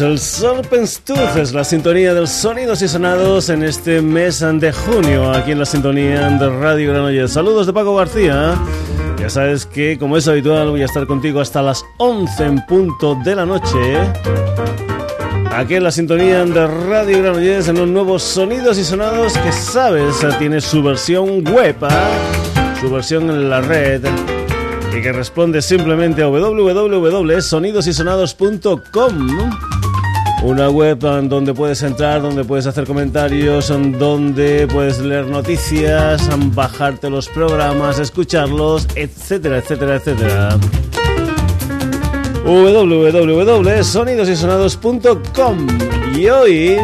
noches. El Serpent's Tooth es la sintonía de los sonidos y sonados en este mes de junio, aquí en la sintonía de Radio Granollers. Saludos de Paco García. Ya sabes que, como es habitual, voy a estar contigo hasta las 11 en punto de la noche. Aquí en la sintonía de Radio Granollers en los nuevos sonidos y sonados que sabes tiene su versión web, ¿ah? su versión en la red y que responde simplemente a www.sonidosysonados.com. Una web donde puedes entrar, donde puedes hacer comentarios, donde puedes leer noticias, bajarte los programas, escucharlos, etcétera, etcétera, etcétera. www.sonidosysonados.com Y hoy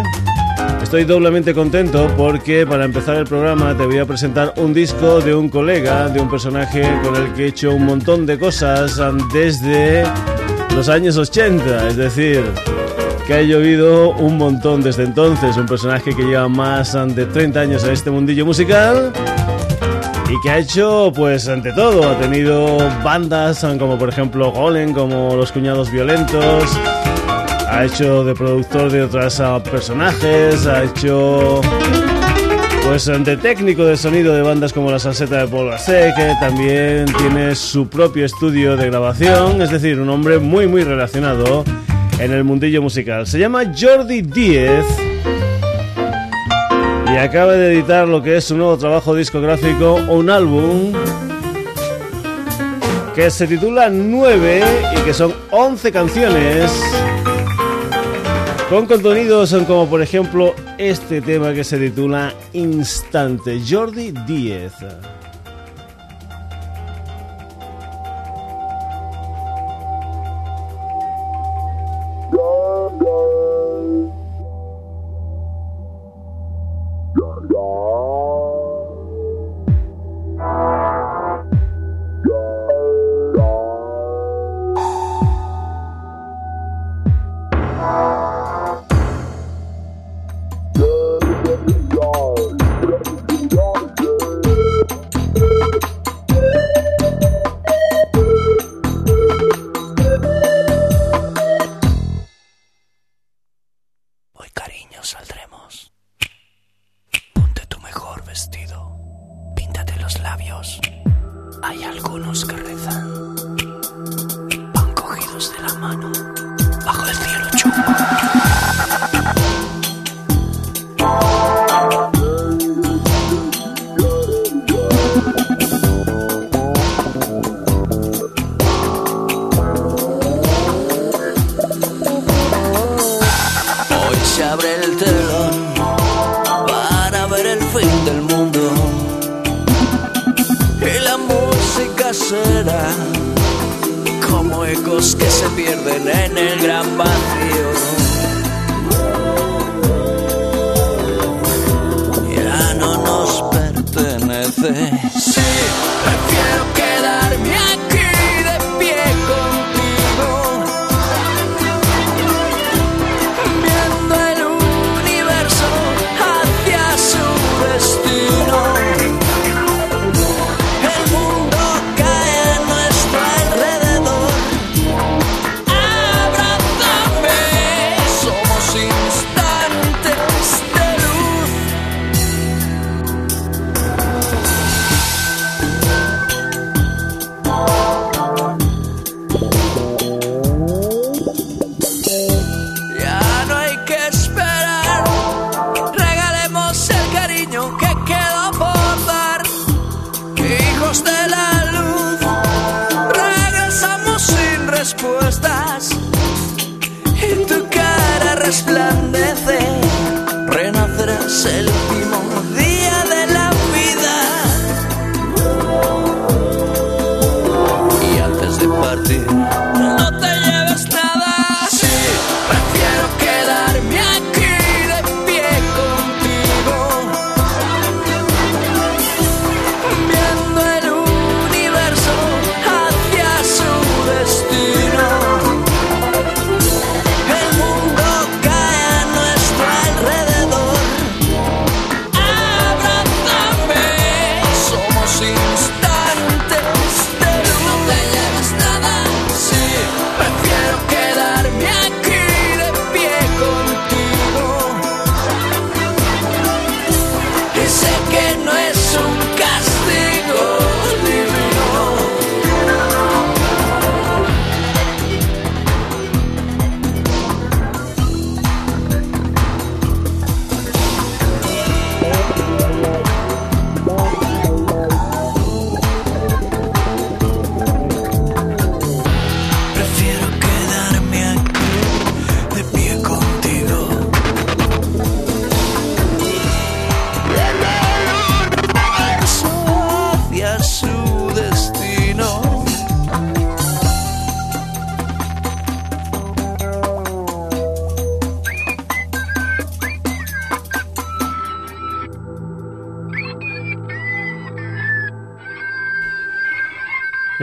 Estoy doblemente contento porque para empezar el programa te voy a presentar un disco de un colega, de un personaje con el que he hecho un montón de cosas desde los años 80, es decir, que ha llovido un montón desde entonces, un personaje que lleva más de 30 años en este mundillo musical y que ha hecho pues ante todo, ha tenido bandas como por ejemplo Golem, como Los Cuñados Violentos, ha hecho de productor de otros ah, personajes, ha hecho pues de técnico de sonido de bandas como la Salseta de Paul que también tiene su propio estudio de grabación, es decir, un hombre muy muy relacionado en el mundillo musical. Se llama Jordi Díez y acaba de editar lo que es su nuevo trabajo discográfico, un álbum que se titula 9 y que son 11 canciones con contenidos como por ejemplo este tema que se titula Instante, Jordi Díez.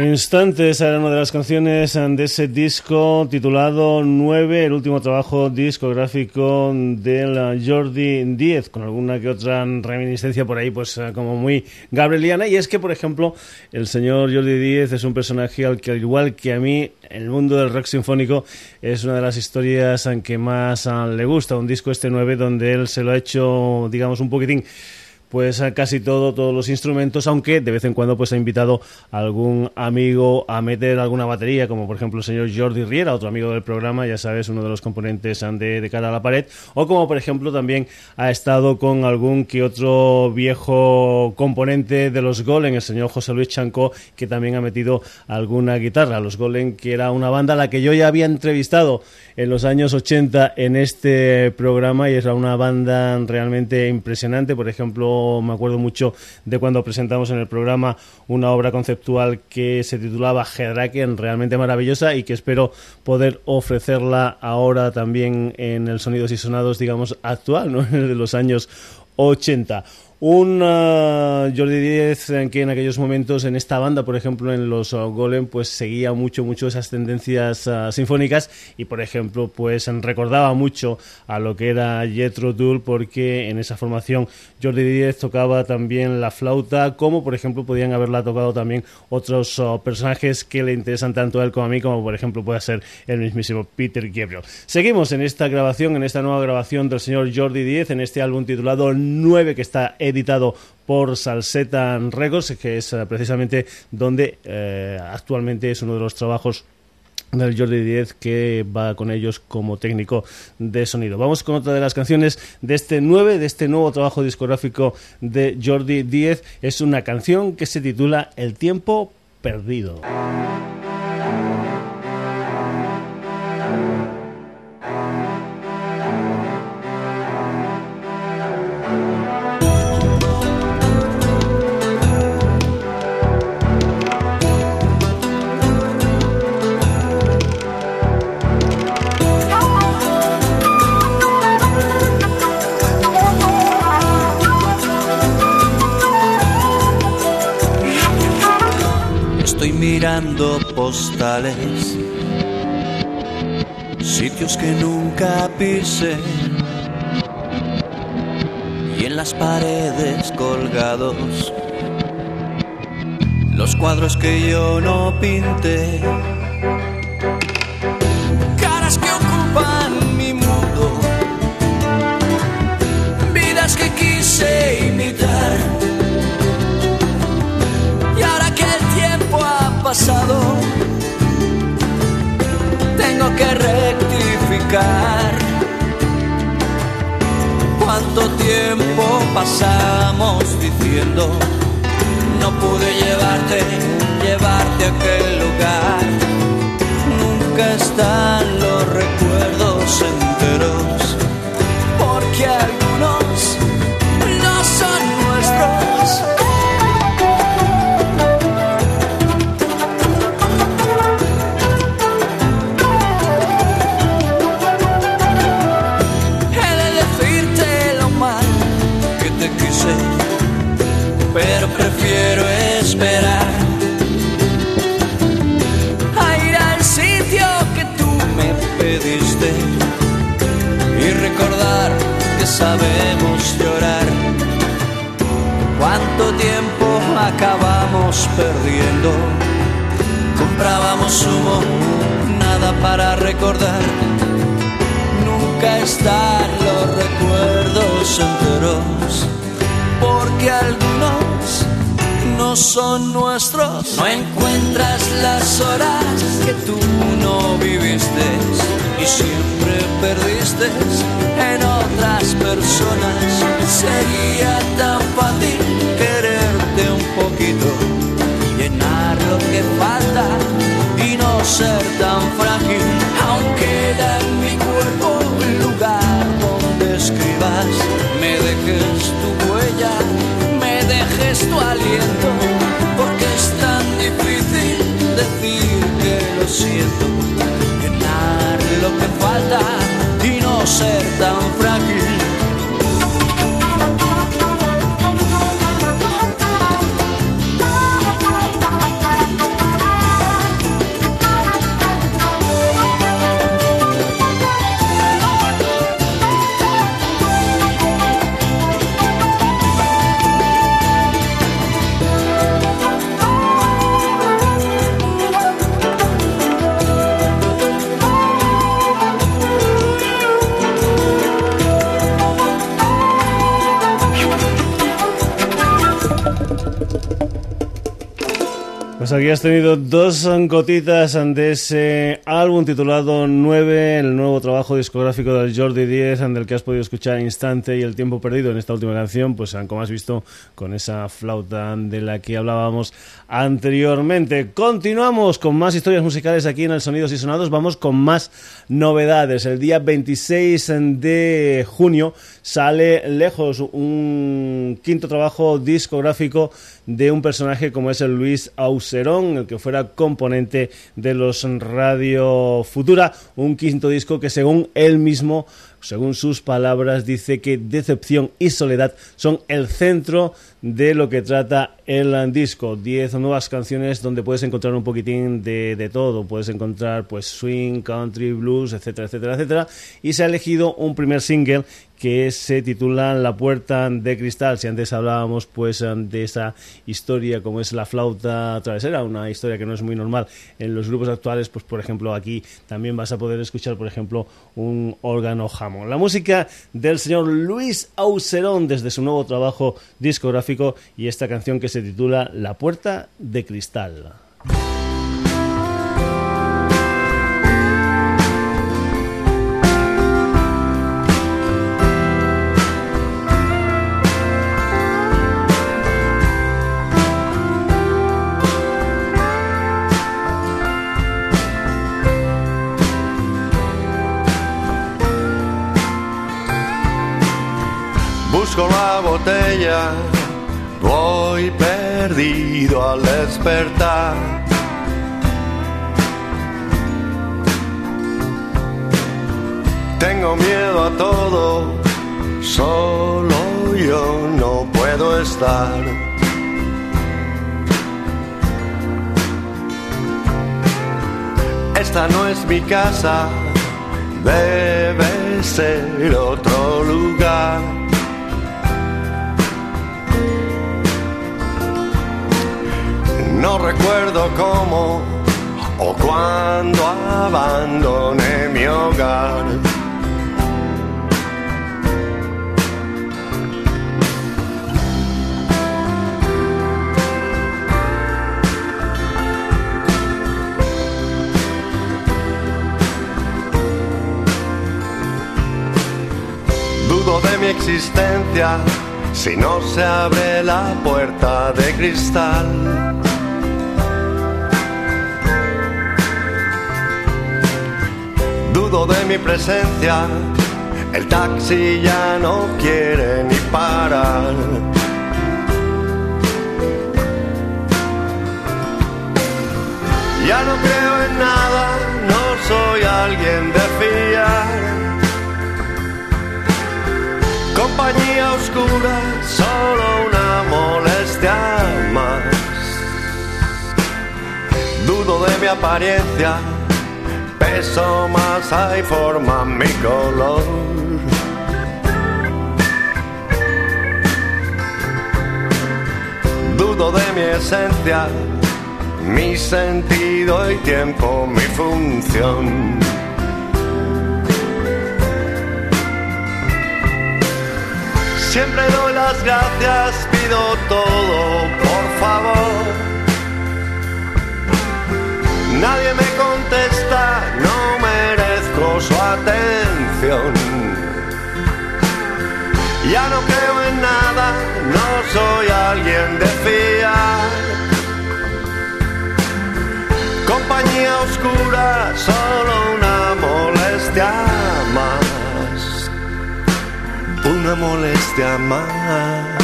Instantes era una de las canciones de ese disco titulado 9, el último trabajo discográfico del Jordi 10, con alguna que otra reminiscencia por ahí, pues como muy gabrieliana. Y es que, por ejemplo, el señor Jordi 10 es un personaje al que, al igual que a mí, el mundo del rock sinfónico es una de las historias que más le gusta. Un disco este 9 donde él se lo ha hecho, digamos, un poquitín pues casi todo, todos los instrumentos, aunque de vez en cuando pues ha invitado a algún amigo a meter alguna batería, como por ejemplo el señor Jordi Riera, otro amigo del programa, ya sabes, uno de los componentes de, de cara a la pared, o como por ejemplo también ha estado con algún que otro viejo componente de los Golem, el señor José Luis Chancó, que también ha metido alguna guitarra. Los Golem, que era una banda a la que yo ya había entrevistado en los años 80 en este programa y era una banda realmente impresionante. Por ejemplo, me acuerdo mucho de cuando presentamos en el programa una obra conceptual que se titulaba Hedraken, realmente maravillosa y que espero poder ofrecerla ahora también en el Sonidos y Sonados, digamos, actual, ¿no? de los años 80. Un Jordi Díez que en aquellos momentos en esta banda, por ejemplo, en los uh, Golem, pues seguía mucho, mucho esas tendencias uh, sinfónicas y, por ejemplo, pues recordaba mucho a lo que era Jethro Tull porque en esa formación Jordi Díez tocaba también la flauta, como por ejemplo podían haberla tocado también otros personajes que le interesan tanto a él como a mí, como por ejemplo puede ser el mismísimo Peter Gabriel. Seguimos en esta grabación, en esta nueva grabación del señor Jordi Díez, en este álbum titulado 9 que está editado por Salseta Records, que es eh, precisamente donde eh, actualmente es uno de los trabajos del Jordi 10 que va con ellos como técnico de sonido. Vamos con otra de las canciones de este 9, de este nuevo trabajo discográfico de Jordi 10. Es una canción que se titula El tiempo perdido. Postales, sitios que nunca pisé y en las paredes colgados. Los cuadros que yo no pinté. Caras que ocupan mi mundo, vidas que quise imitar tengo que rectificar. ¿Cuánto tiempo pasamos diciendo no pude llevarte, llevarte a aquel lugar? Nunca están los recuerdos enteros, porque algunos nuestros. No encuentras las horas que tú no viviste y siempre perdiste en otras personas. Sería tan fácil quererte un poquito, llenar lo que falta y no ser tan frágil, siento, llenar lo que falta y no ser tan Pues aquí has tenido dos gotitas de ese álbum titulado 9, el nuevo trabajo discográfico del Jordi 10, del que has podido escuchar Instante y El tiempo perdido en esta última canción, pues como has visto con esa flauta de la que hablábamos anteriormente. Continuamos con más historias musicales aquí en el Sonidos y Sonados, vamos con más novedades. El día 26 de junio sale Lejos, un quinto trabajo discográfico de un personaje como es el Luis Auserón, el que fuera componente de los Radio Futura, un quinto disco que según él mismo según sus palabras, dice que decepción y soledad son el centro de lo que trata el disco. Diez nuevas canciones donde puedes encontrar un poquitín de, de, todo. Puedes encontrar pues swing, country, blues, etcétera, etcétera, etcétera. Y se ha elegido un primer single que se titula La puerta de cristal. Si antes hablábamos pues de esa historia como es la flauta travesera, una historia que no es muy normal en los grupos actuales, pues por ejemplo aquí también vas a poder escuchar por ejemplo un órgano jamón. La música del señor Luis Auserón desde su nuevo trabajo discográfico y esta canción que se titula La puerta de cristal. busco la botella, voy perdido al despertar. Tengo miedo a todo, solo yo no puedo estar. Esta no es mi casa, debe ser otro lugar. No recuerdo cómo o cuándo abandoné mi hogar. Dudo de mi existencia si no se abre la puerta de cristal. De mi presencia, el taxi ya no quiere ni parar. Ya no creo en nada, no soy alguien de fiar. Compañía oscura, solo una molestia más. Dudo de mi apariencia peso más hay forma mi color. Dudo de mi esencia, mi sentido y tiempo, mi función. Siempre doy las gracias, pido todo, por favor. Nadie me contesta, no merezco su atención. Ya no creo en nada, no soy alguien de fiar. Compañía oscura, solo una molestia más. Una molestia más.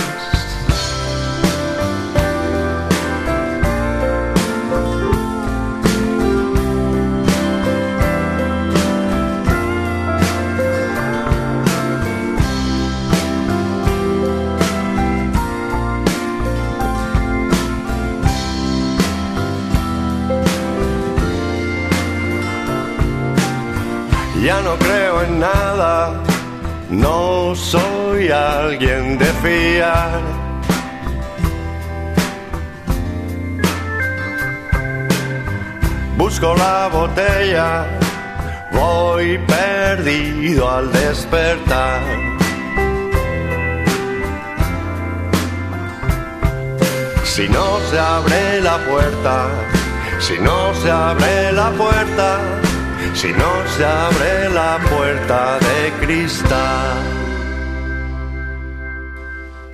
Ya no creo en nada, no soy alguien de fiar. Busco la botella, voy perdido al despertar. si no se abre la puerta, si no se abre la puerta, si no se abre la puerta de cristal.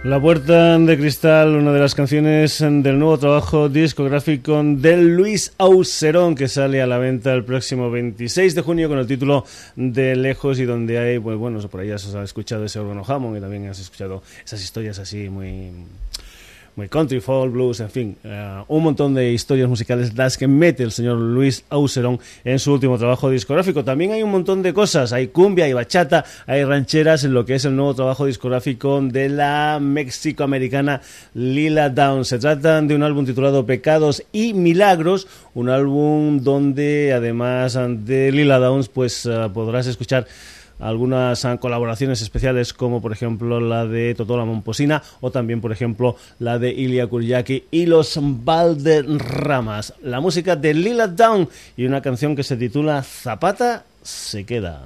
La Puerta de Cristal, una de las canciones del nuevo trabajo discográfico de Luis Auserón, que sale a la venta el próximo 26 de junio con el título de Lejos y donde hay, pues bueno, por ahí has escuchado ese órgano Hammond y también has escuchado esas historias así muy muy country, folk, blues, en fin, uh, un montón de historias musicales las que mete el señor Luis Auseron en su último trabajo discográfico. También hay un montón de cosas, hay cumbia, hay bachata, hay rancheras en lo que es el nuevo trabajo discográfico de la mexicoamericana Lila Downs. Se trata de un álbum titulado Pecados y Milagros, un álbum donde además de Lila Downs pues uh, podrás escuchar algunas colaboraciones especiales como por ejemplo la de Totola Momposina o también por ejemplo la de Ilia Kuryaki y los Valderramas. La música de Lila Down y una canción que se titula Zapata se queda.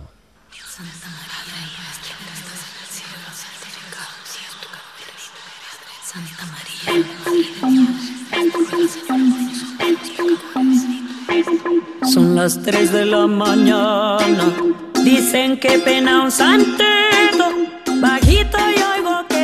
Son las 3 de la mañana. Dicen que pena un santeto, bajito y oigo que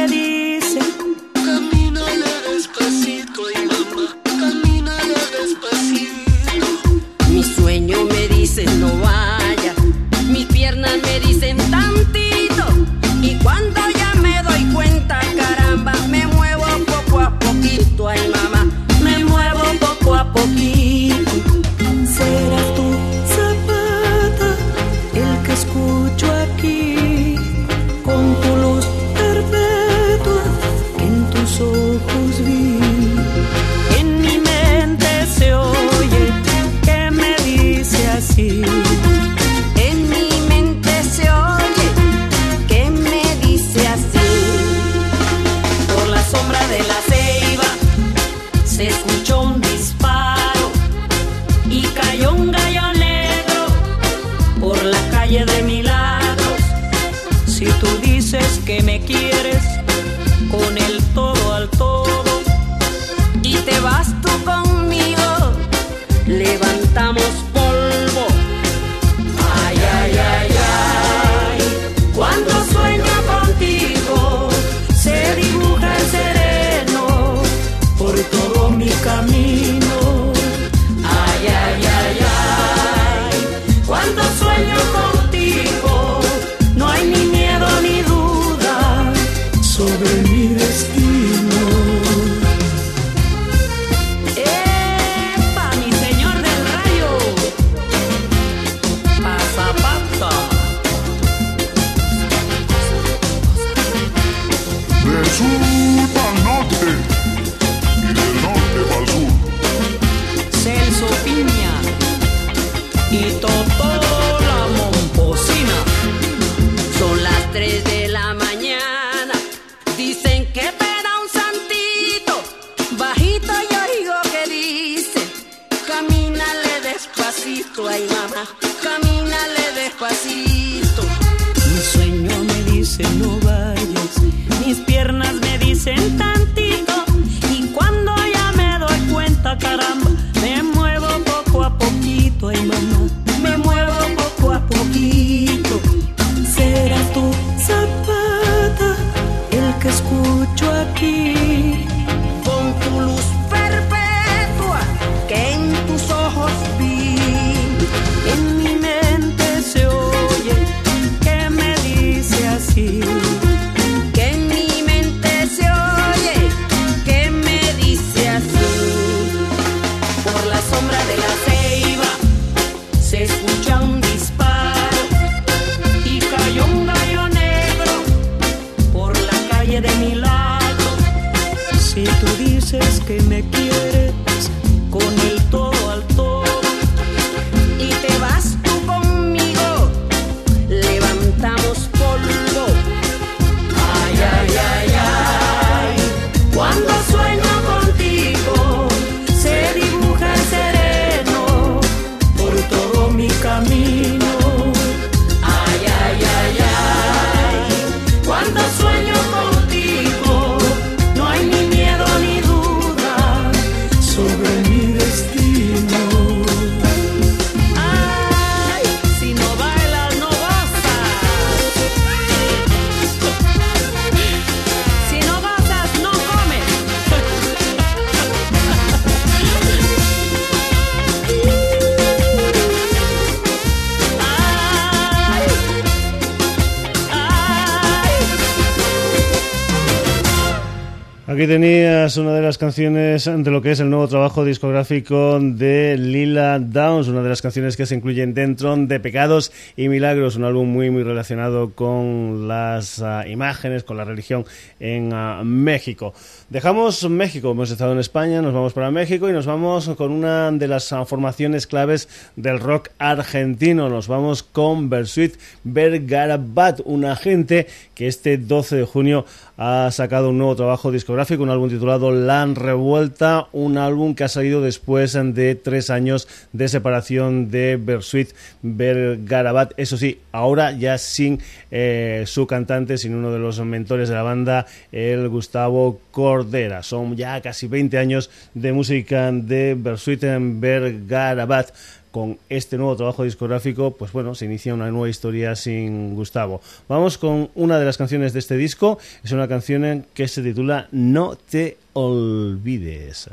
Aquí tenías una de las canciones de lo que es el nuevo trabajo discográfico de Lila Downs, una de las canciones que se incluyen dentro de Pecados y Milagros, un álbum muy muy relacionado con las uh, imágenes, con la religión en uh, México. Dejamos México, hemos estado en España, nos vamos para México y nos vamos con una de las uh, formaciones claves del rock argentino. Nos vamos con Bersuit Vergarabat, una gente que este 12 de junio ha sacado un nuevo trabajo discográfico, un álbum titulado La Revuelta, un álbum que ha salido después de tres años de separación de Bersuit Vergarabat. Eso sí, ahora ya sin eh, su cantante, sin uno de los mentores de la banda, el Gustavo Cordera. Son ya casi 20 años de música de Bersuit Vergarabat con este nuevo trabajo discográfico, pues bueno, se inicia una nueva historia sin Gustavo. Vamos con una de las canciones de este disco, es una canción que se titula No te olvides.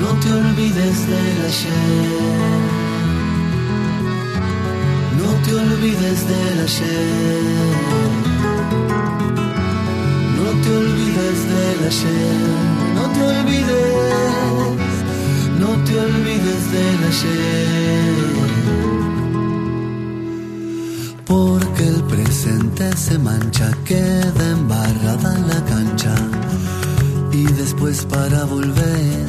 No te olvides del ayer. No te olvides del ayer. No te olvides del ayer. No te olvides Porque el presente se mancha, queda embarrada la cancha. Y después para volver,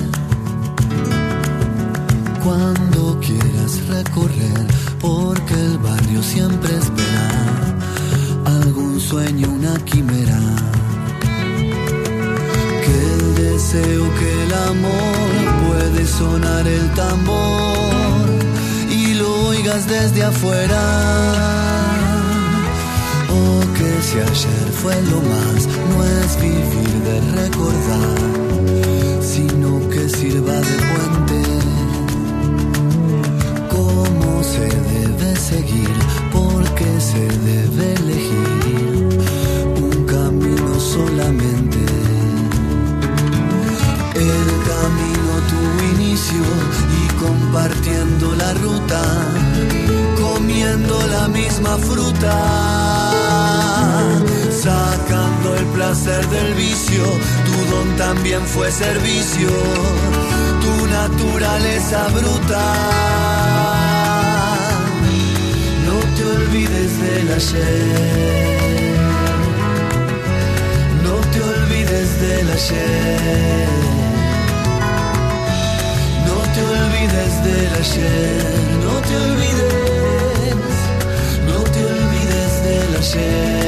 cuando quieras recorrer, porque el barrio siempre espera algún sueño, una quimera. Que el deseo, que el amor puede sonar el tambor desde afuera. O que si ayer fue lo más, no es vivir de recordar, sino que sirva de puente. Cómo se debe seguir, porque se debe elegir un camino solamente. El camino tu inicio y compartiendo la ruta, comiendo la misma fruta, sacando el placer del vicio, tu don también fue servicio, tu naturaleza bruta. No te olvides del ayer, no te olvides del ayer olvides del ayer, no te olvides, no te olvides del ayer.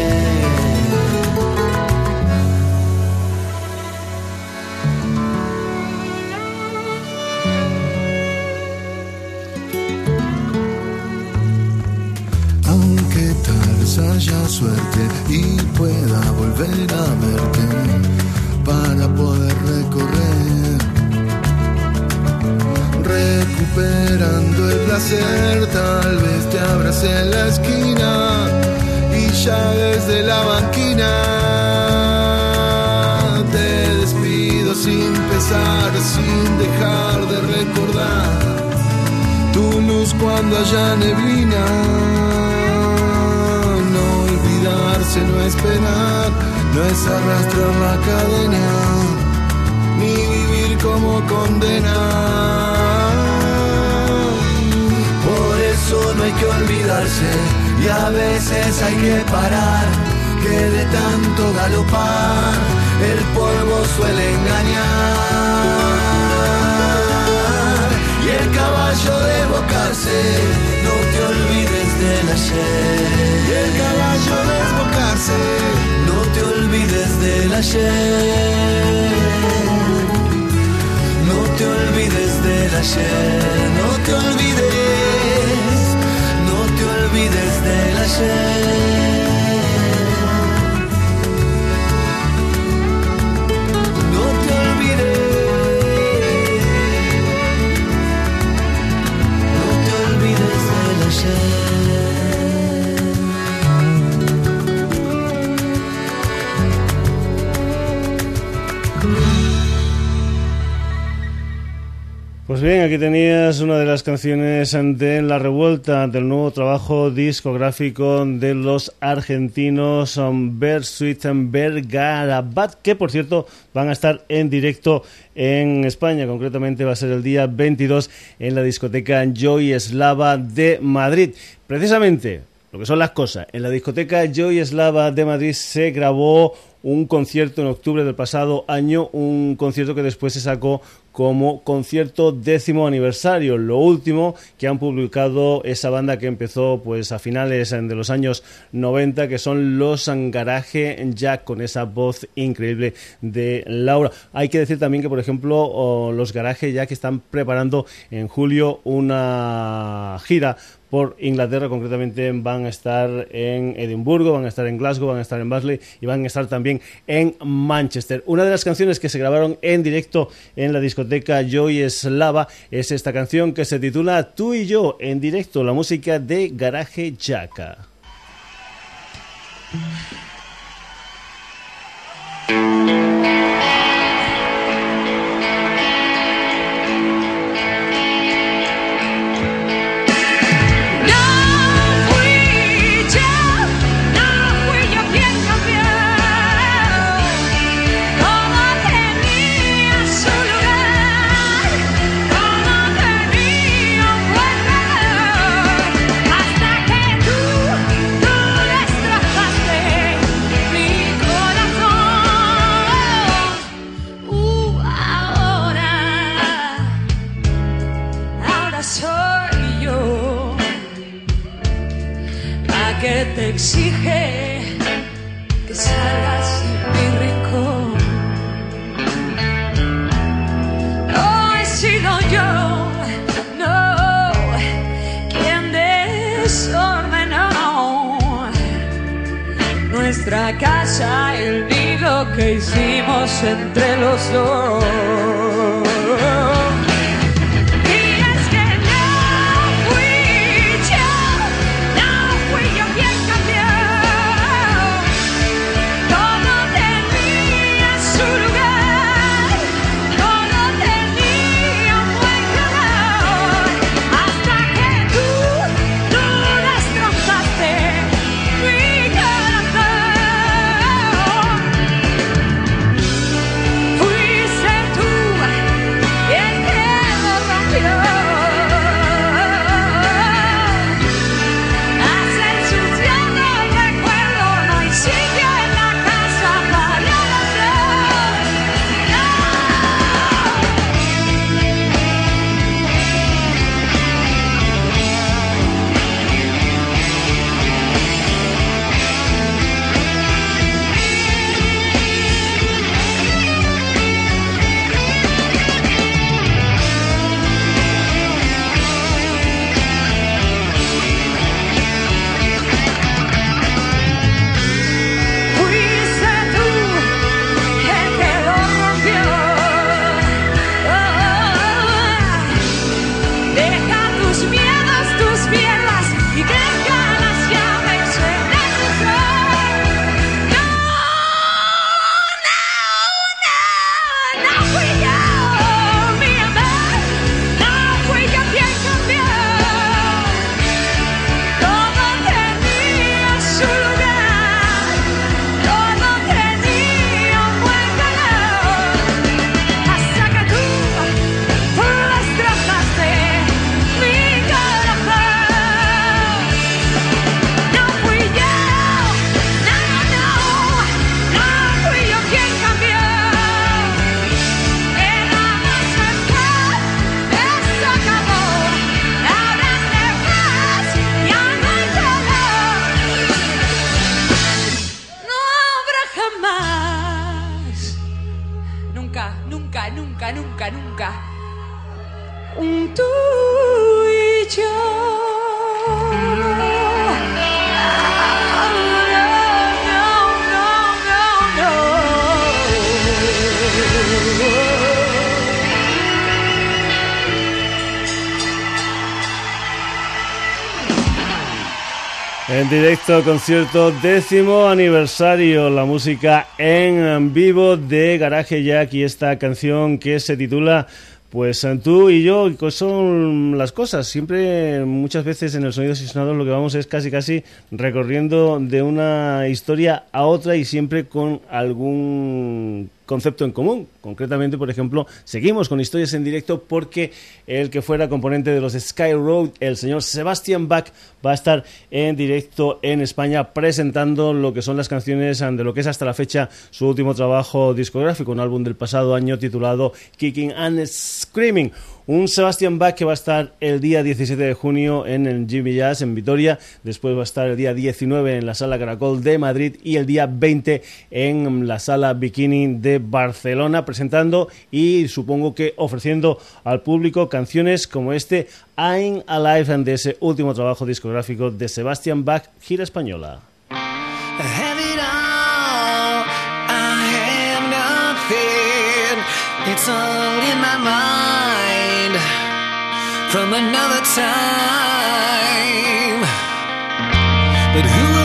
Aunque tal haya suerte y pueda volver a verte en la esquina y ya desde la banquina te despido sin pesar, sin dejar de recordar tu luz cuando haya neblina. No olvidarse, no esperar, no es arrastrar la cadena, ni vivir como condena. No hay que olvidarse y a veces hay que parar, que de tanto galopar el polvo suele engañar. Y el caballo de bocarse, no te olvides del ayer. Y el caballo de desbocarse, no te olvides del ayer. No te olvides del ayer, no te olvides olvides del ayer. Pues bien, aquí tenías una de las canciones de La Revuelta del nuevo trabajo discográfico de los argentinos um, Bersuit Bergarabat, que por cierto van a estar en directo en España. Concretamente va a ser el día 22 en la discoteca Joy Eslava de Madrid. Precisamente lo que son las cosas. En la discoteca Joy Eslava de Madrid se grabó un concierto en octubre del pasado año, un concierto que después se sacó como concierto décimo aniversario, lo último que han publicado esa banda que empezó pues a finales de los años 90, que son los Garage Jack, con esa voz increíble de Laura. Hay que decir también que, por ejemplo, los Garage Jack están preparando en julio una gira por Inglaterra, concretamente van a estar en Edimburgo, van a estar en Glasgow, van a estar en Basley y van a estar también en Manchester. Una de las canciones que se grabaron en directo en la discoteca Joy Slava es esta canción que se titula Tú y yo en directo, la música de Garage Jacka. lugar directo concierto décimo aniversario, la música en vivo de Garaje Jack y esta canción que se titula Pues tú y yo co- son las cosas. Siempre, muchas veces en el Sonidos y Sonados lo que vamos es casi casi recorriendo de una historia a otra y siempre con algún concepto en común. Concretamente, por ejemplo, seguimos con historias en directo porque el que fuera componente de los Sky Road, el señor Sebastian Bach, va a estar en directo en España presentando lo que son las canciones de lo que es hasta la fecha su último trabajo discográfico, un álbum del pasado año titulado Kicking and Screaming. Un Sebastian Bach que va a estar el día 17 de junio en el Jimmy Jazz en Vitoria, después va a estar el día 19 en la Sala Caracol de Madrid y el día 20 en la Sala Bikini de Barcelona, presentando y supongo que ofreciendo al público canciones como este I'm Alive de ese último trabajo discográfico de Sebastian Bach, gira española. From another time. But who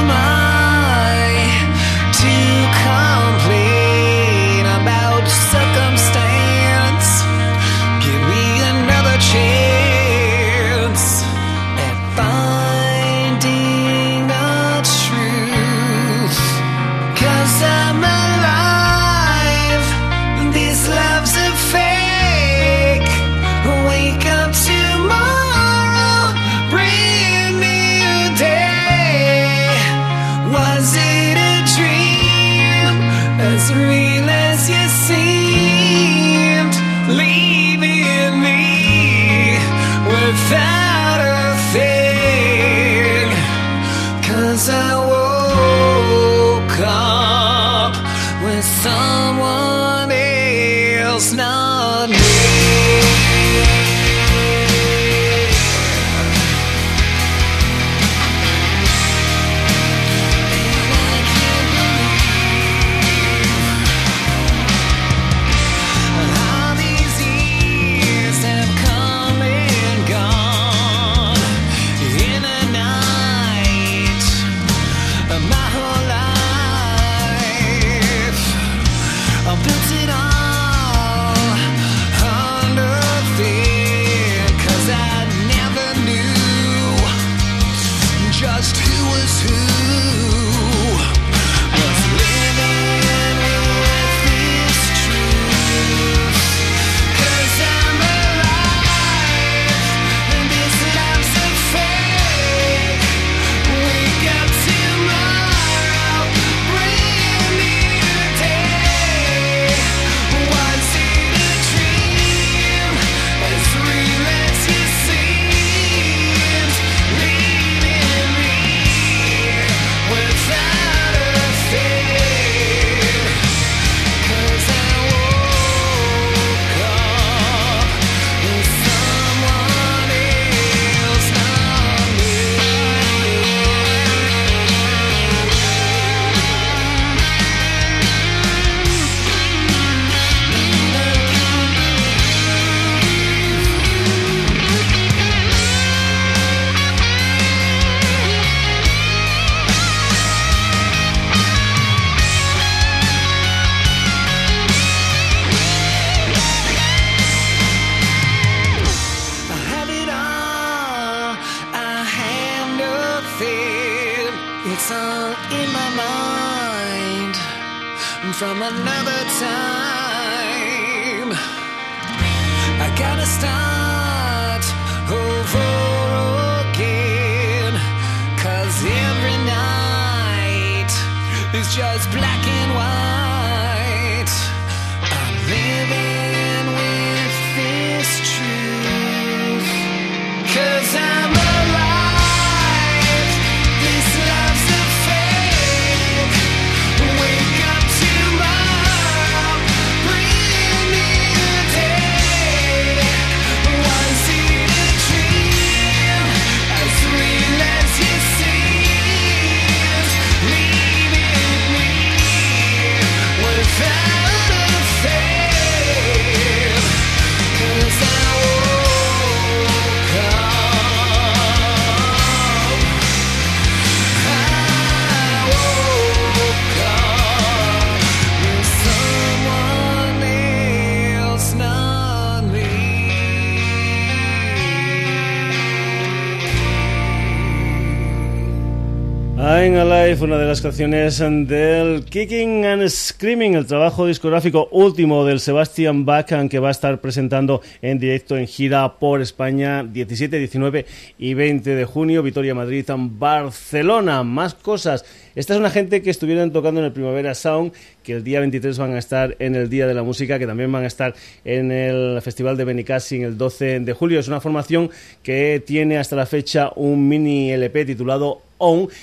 las canciones del Kicking and Screaming, el trabajo discográfico último del Sebastian Bach, que va a estar presentando en directo en gira por España 17, 19 y 20 de junio, Vitoria, Madrid, Barcelona. Más cosas. Esta es una gente que estuvieron tocando en el Primavera Sound, que el día 23 van a estar en el Día de la Música, que también van a estar en el Festival de Benicassin el 12 de julio. Es una formación que tiene hasta la fecha un mini LP titulado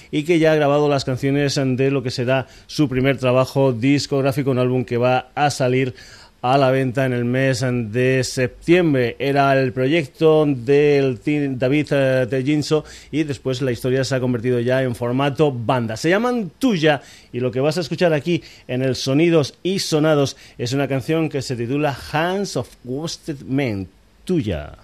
y que ya ha grabado las canciones de lo que será su primer trabajo discográfico, un álbum que va a salir a la venta en el mes de septiembre. Era el proyecto del David eh, Tejinso y después la historia se ha convertido ya en formato banda. Se llaman Tuya y lo que vas a escuchar aquí en el Sonidos y Sonados es una canción que se titula Hands of Wasted Men. Tuya.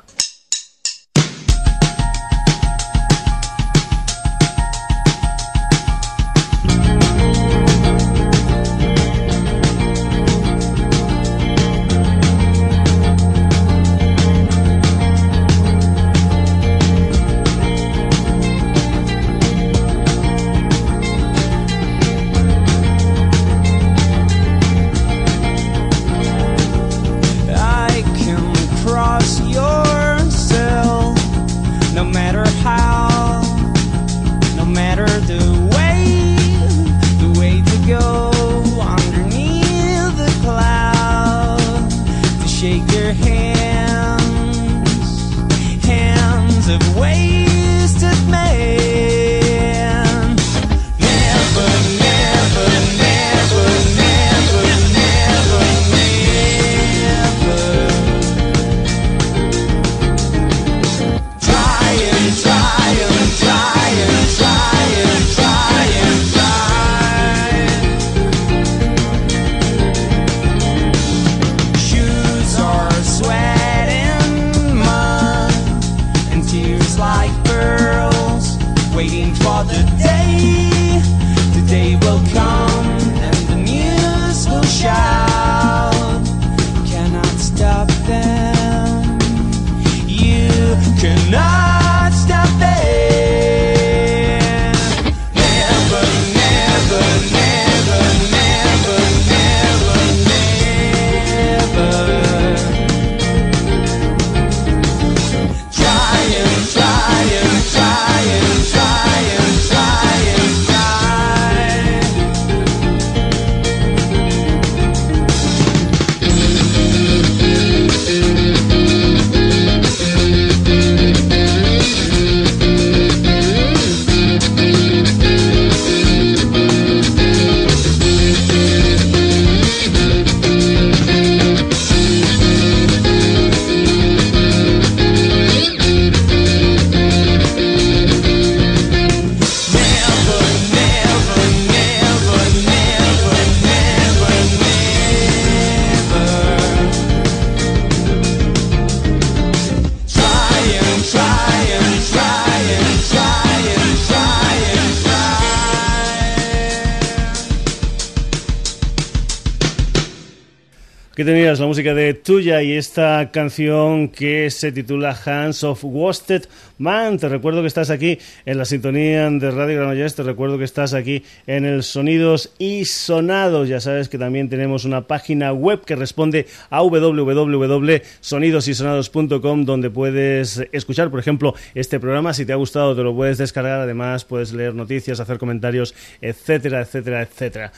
Y esta canción que se titula Hands of Wasted Man. Te recuerdo que estás aquí en la sintonía de Radio Granollers, te recuerdo que estás aquí en el Sonidos y Sonados. Ya sabes que también tenemos una página web que responde a www.sonidosysonados.com donde puedes escuchar, por ejemplo, este programa. Si te ha gustado, te lo puedes descargar. Además, puedes leer noticias, hacer comentarios, etcétera, etcétera, etcétera.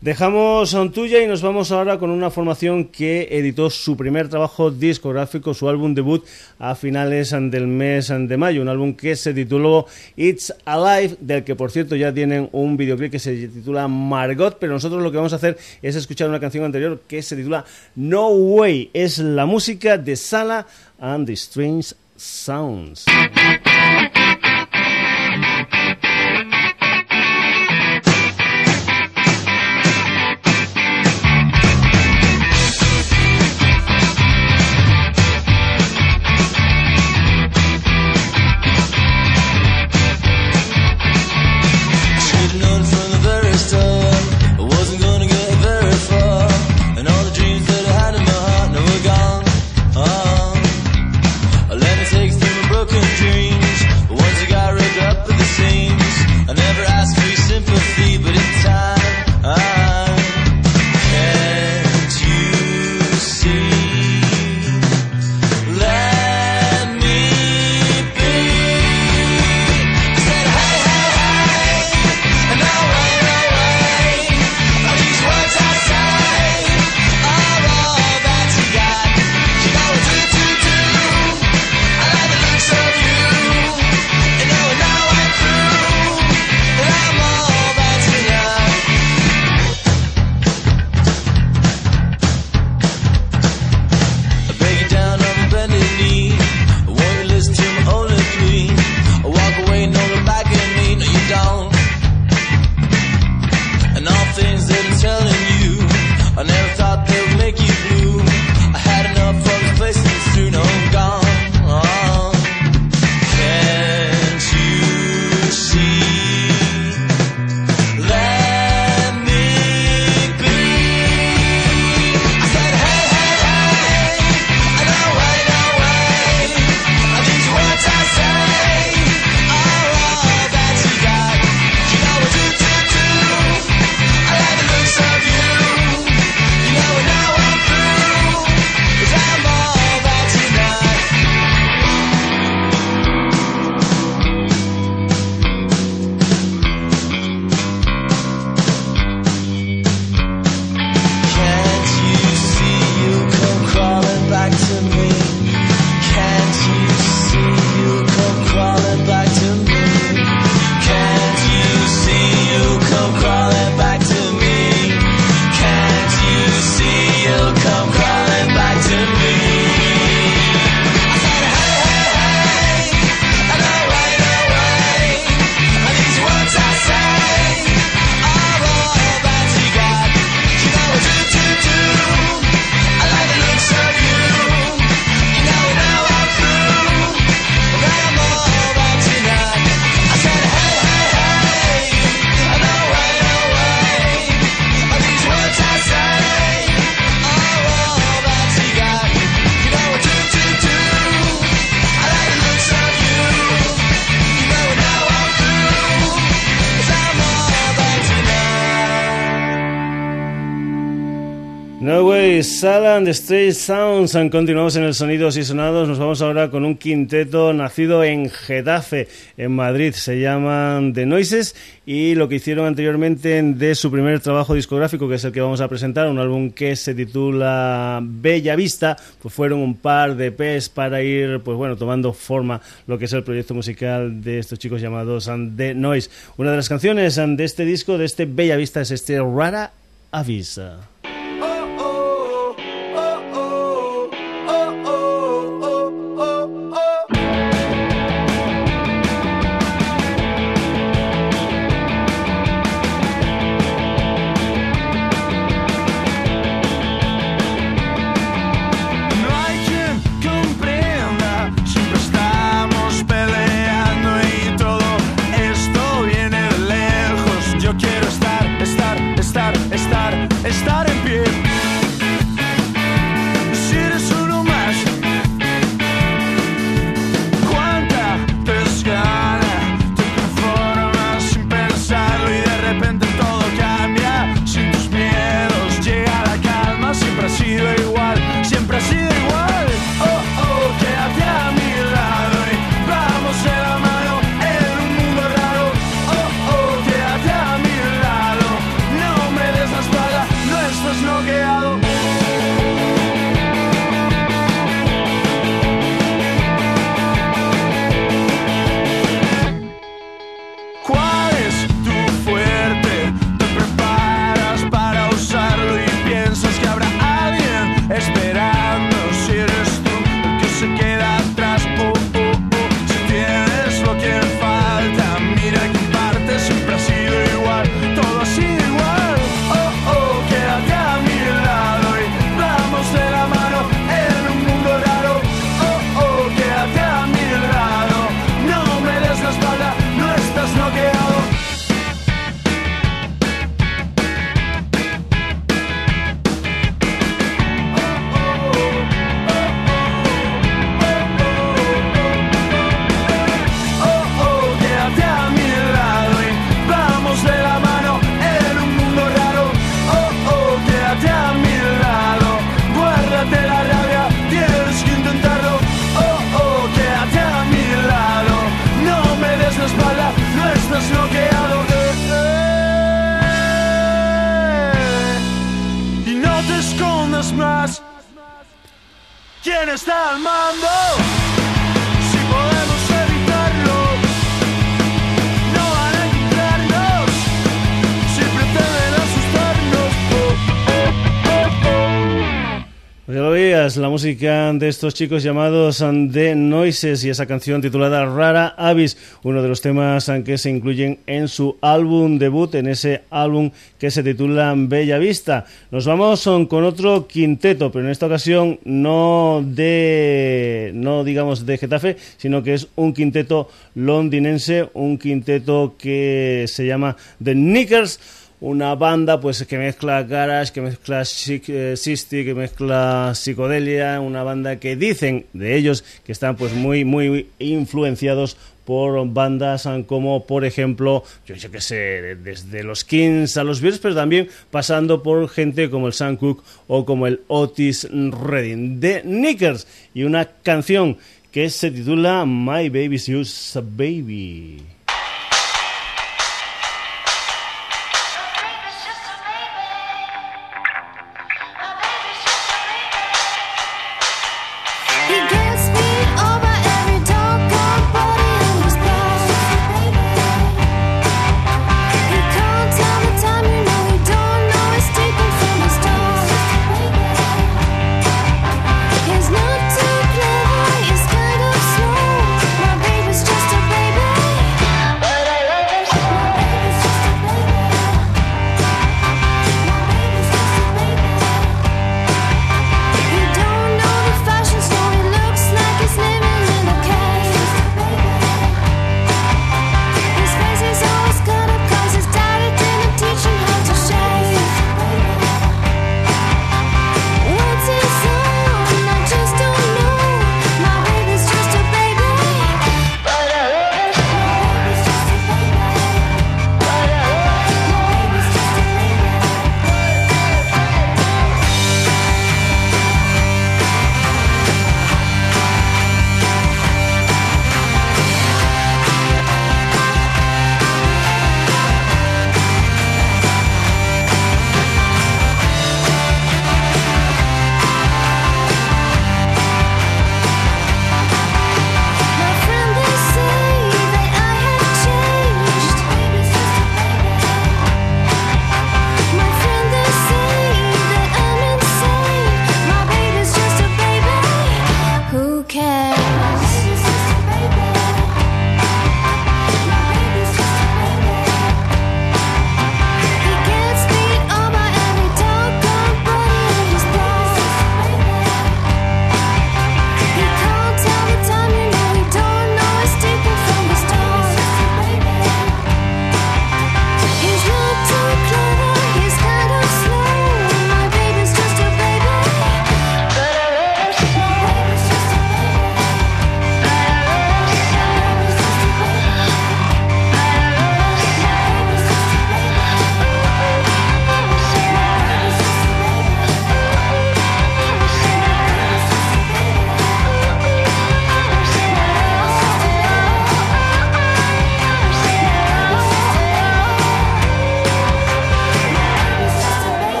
Dejamos Tuya y nos vamos ahora con una formación que editó su primer trabajo discográfico, su álbum debut, a finales del mes de mayo. Un álbum que se tituló It's Alive, del que por cierto ya tienen un videoclip que se titula Margot, pero nosotros lo que vamos a hacer es escuchar una canción anterior que se titula No Way. Es la música de Sala and the Strange Sounds. see. Saland, Street Sounds. Continuamos en el Sonidos y Sonados. Nos vamos ahora con un quinteto nacido en Getafe, en Madrid. Se llaman The Noises y lo que hicieron anteriormente de su primer trabajo discográfico, que es el que vamos a presentar, un álbum que se titula Bella Vista, pues fueron un par de P's para ir, pues bueno, tomando forma lo que es el proyecto musical de estos chicos llamados The Noise. Una de las canciones de este disco, de este Bella Vista, es este Rara Avisa. ¿Quién está al mando? Ya lo la música de estos chicos llamados The Noises y esa canción titulada Rara Avis, uno de los temas que se incluyen en su álbum debut, en ese álbum que se titula Bella Vista. Nos vamos con otro quinteto, pero en esta ocasión no de, no digamos de Getafe, sino que es un quinteto londinense, un quinteto que se llama The Knickers una banda pues que mezcla garage, que mezcla eh, sisti, que mezcla psicodelia, una banda que dicen de ellos que están pues muy muy influenciados por bandas como por ejemplo, yo sé que sé, desde los Kings a los Bears, pero también pasando por gente como el Sam Cooke o como el Otis Redding. The Knickers y una canción que se titula My Baby's Just a Baby.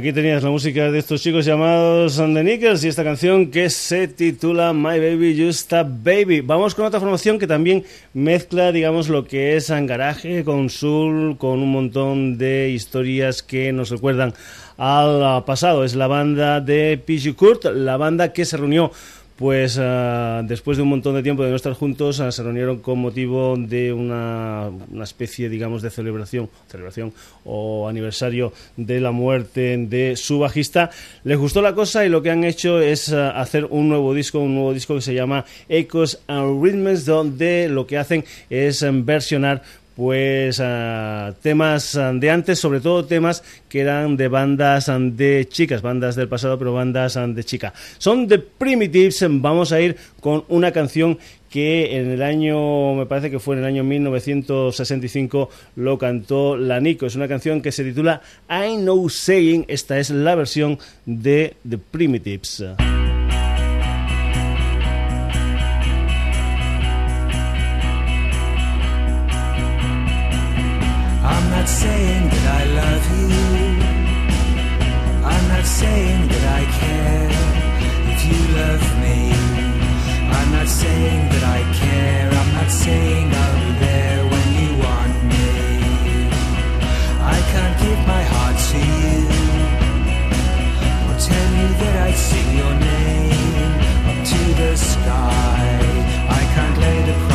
Aquí tenías la música de estos chicos llamados The Nickers y esta canción que se titula My Baby Just a Baby. Vamos con otra formación que también mezcla, digamos, lo que es garaje con soul, con un montón de historias que nos recuerdan al pasado. Es la banda de PG Kurt, la banda que se reunió pues uh, después de un montón de tiempo de no estar juntos, uh, se reunieron con motivo de una, una, especie, digamos, de celebración, celebración o aniversario de la muerte de su bajista. Les gustó la cosa y lo que han hecho es uh, hacer un nuevo disco, un nuevo disco que se llama Echoes and Rhythms, donde lo que hacen es versionar pues uh, temas de antes, sobre todo temas que eran de bandas de chicas, bandas del pasado, pero bandas de chica. Son The Primitives, vamos a ir con una canción que en el año, me parece que fue en el año 1965, lo cantó la Nico. Es una canción que se titula I Know Saying, esta es la versión de The Primitives. Not saying that I love you. I'm not saying that I care if you love me. I'm not saying that I care. I'm not saying I'll be there when you want me. I can't give my heart to you or tell you that I'd sing your name up to the sky. I can't lay the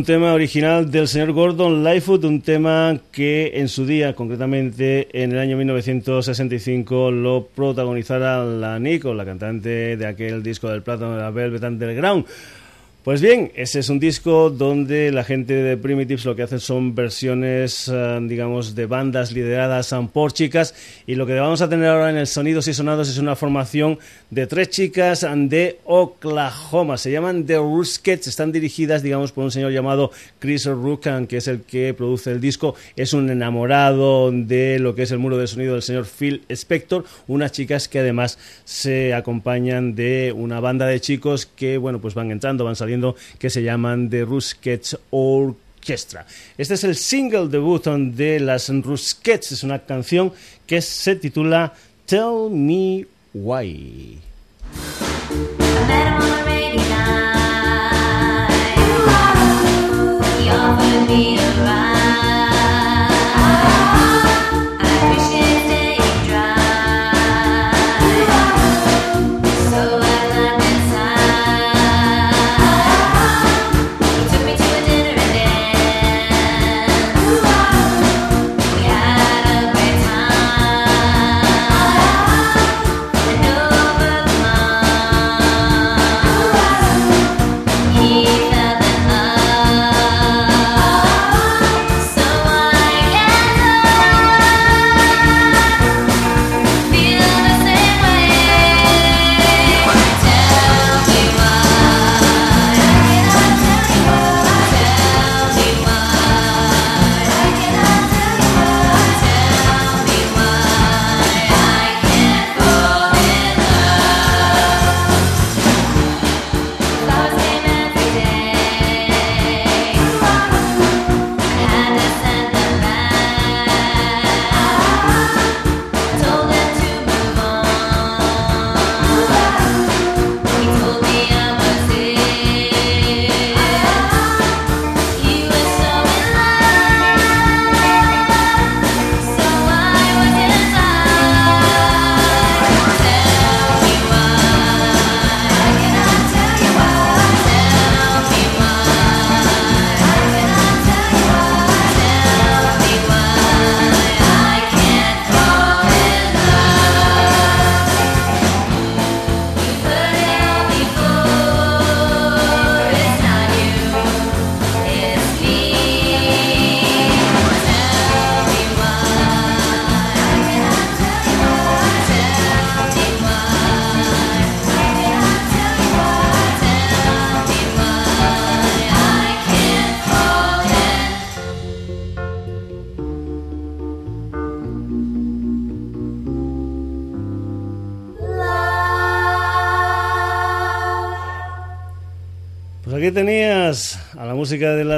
un tema original del señor Gordon Lightfoot, un tema que en su día, concretamente en el año 1965, lo protagonizara la Nico, la cantante de aquel disco del plátano de la Velvet Underground. Pues bien, ese es un disco donde la gente de Primitives lo que hacen son versiones, uh, digamos, de bandas lideradas por chicas y lo que vamos a tener ahora en el Sonidos y Sonados es una formación de tres chicas de Oklahoma. Se llaman The Ruskets, están dirigidas, digamos, por un señor llamado Chris Rookan, que es el que produce el disco. Es un enamorado de lo que es el muro de sonido del señor Phil Spector, unas chicas que además se acompañan de una banda de chicos que, bueno, pues van entrando, van saliendo que se llaman The Ruskets Orchestra. Este es el single debut de las Ruskets, es una canción que se titula Tell Me Why.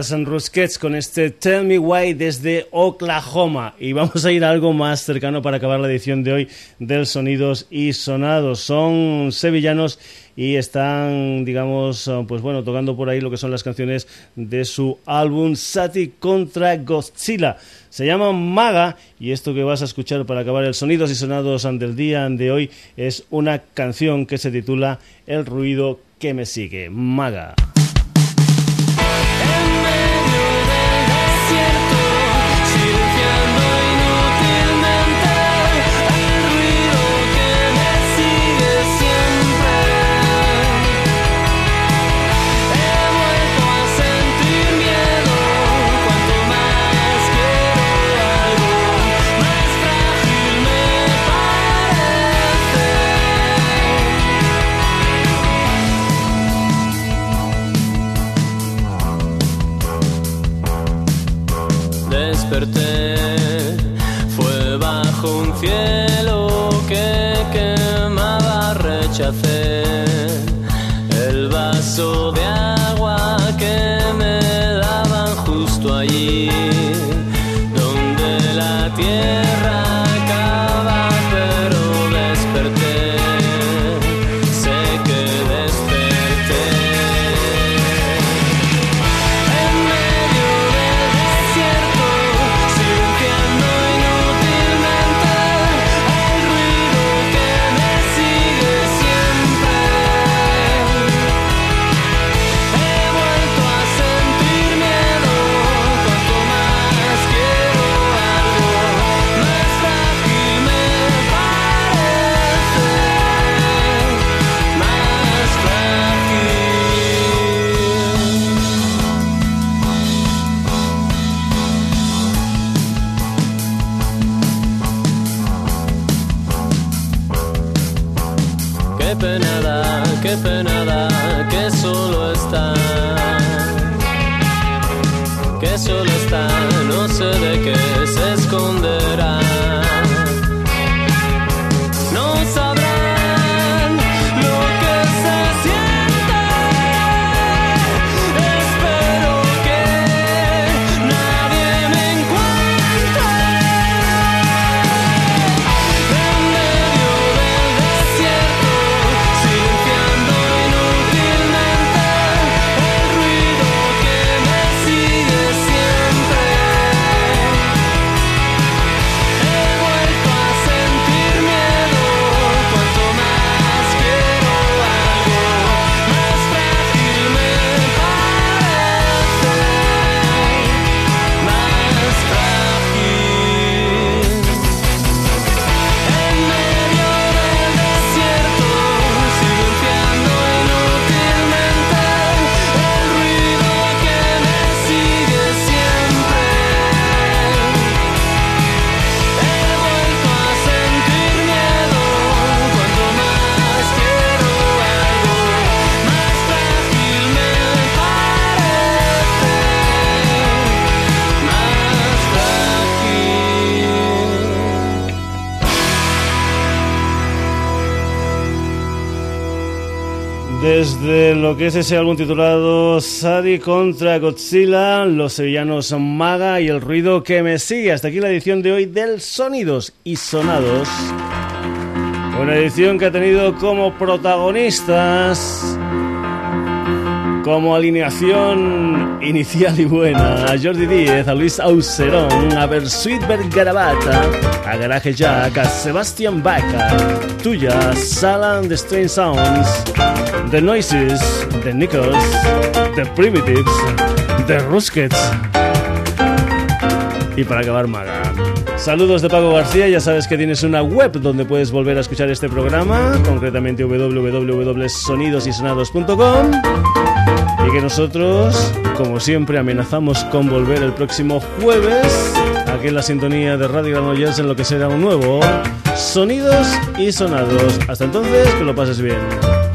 Las Rusquets con este Tell Me Why desde Oklahoma. Y vamos a ir a algo más cercano para acabar la edición de hoy del Sonidos y Sonados. Son sevillanos y están, digamos, pues bueno, tocando por ahí lo que son las canciones de su álbum Sati contra Godzilla. Se llama Maga y esto que vas a escuchar para acabar el Sonidos y Sonados del día de hoy es una canción que se titula El ruido que me sigue. Maga. Fue bajo un cielo que quemaba, rechacé el vaso de que es ese álbum titulado Sadi contra Godzilla, los sevillanos Maga y el ruido que me sigue. Hasta aquí la edición de hoy del Sonidos y Sonados. Una edición que ha tenido como protagonistas, como alineación inicial y buena, a Jordi Díez, a Luis Auserón, a Bersuit Bergarabata, a Garage Jack, a Sebastián Baca, Tuya, Salan The Strange Sounds, The Noises, The Nichols, The Primitives, The Ruskets. Y para acabar, Maga. Saludos de Pago García, ya sabes que tienes una web donde puedes volver a escuchar este programa, concretamente www.sonidosysonados.com y que nosotros, como siempre, amenazamos con volver el próximo jueves aquí en la sintonía de Radio Granollers en lo que será un nuevo Sonidos y Sonados. Hasta entonces, que lo pases bien.